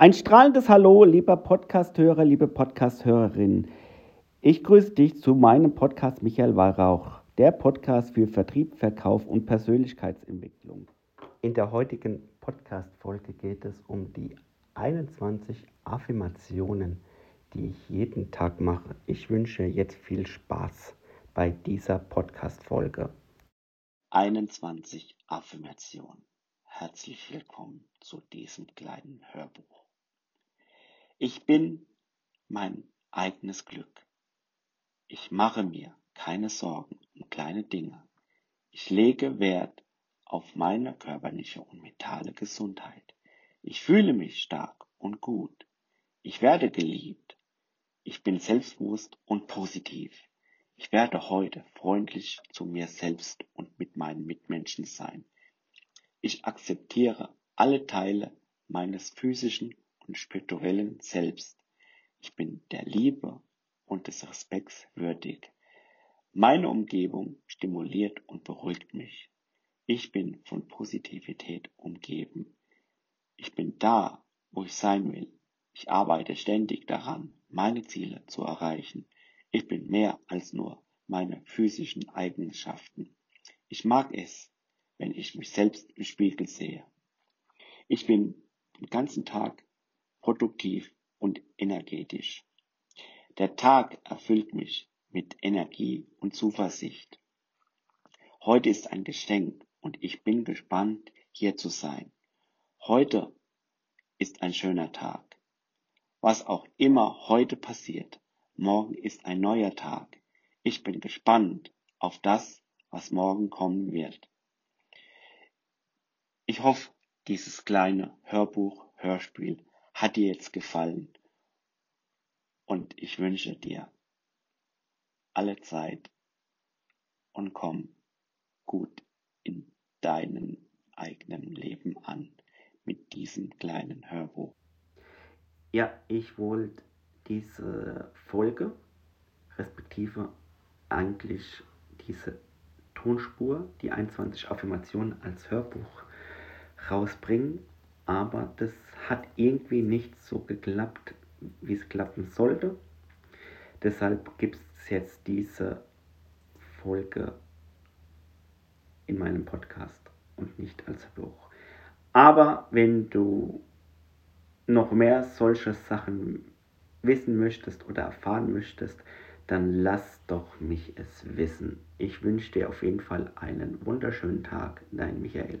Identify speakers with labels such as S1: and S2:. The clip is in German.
S1: Ein strahlendes Hallo, lieber Podcasthörer, liebe Podcasthörerin. Ich grüße dich zu meinem Podcast Michael Weihrauch, der Podcast für Vertrieb, Verkauf und Persönlichkeitsentwicklung. In der heutigen Podcast-Folge geht es um die 21 Affirmationen, die ich jeden Tag mache. Ich wünsche jetzt viel Spaß bei dieser Podcast-Folge.
S2: 21 Affirmationen. Herzlich willkommen zu diesem kleinen Hörbuch. Ich bin mein eigenes Glück. Ich mache mir keine Sorgen um kleine Dinge. Ich lege Wert auf meine körperliche und mentale Gesundheit. Ich fühle mich stark und gut. Ich werde geliebt. Ich bin selbstbewusst und positiv. Ich werde heute freundlich zu mir selbst und mit meinen Mitmenschen sein. Ich akzeptiere alle Teile meines physischen und spirituellen Selbst. Ich bin der Liebe und des Respekts würdig. Meine Umgebung stimuliert und beruhigt mich. Ich bin von Positivität umgeben. Ich bin da, wo ich sein will. Ich arbeite ständig daran, meine Ziele zu erreichen. Ich bin mehr als nur meine physischen Eigenschaften. Ich mag es, wenn ich mich selbst im Spiegel sehe. Ich bin den ganzen Tag produktiv und energetisch. Der Tag erfüllt mich mit Energie und Zuversicht. Heute ist ein Geschenk und ich bin gespannt, hier zu sein. Heute ist ein schöner Tag. Was auch immer heute passiert, morgen ist ein neuer Tag. Ich bin gespannt auf das, was morgen kommen wird. Ich hoffe, dieses kleine Hörbuch, Hörspiel hat dir jetzt gefallen. Und ich wünsche dir alle Zeit und komm gut in deinem eigenen Leben an mit diesem kleinen Hörbuch.
S1: Ja, ich wollte diese Folge, respektive eigentlich diese Tonspur, die 21 Affirmationen als Hörbuch rausbringen, aber das hat irgendwie nicht so geklappt, wie es klappen sollte. Deshalb gibt es jetzt diese Folge in meinem Podcast und nicht als Buch. Aber wenn du noch mehr solche Sachen wissen möchtest oder erfahren möchtest, dann lass doch mich es wissen. Ich wünsche dir auf jeden Fall einen wunderschönen Tag, dein Michael.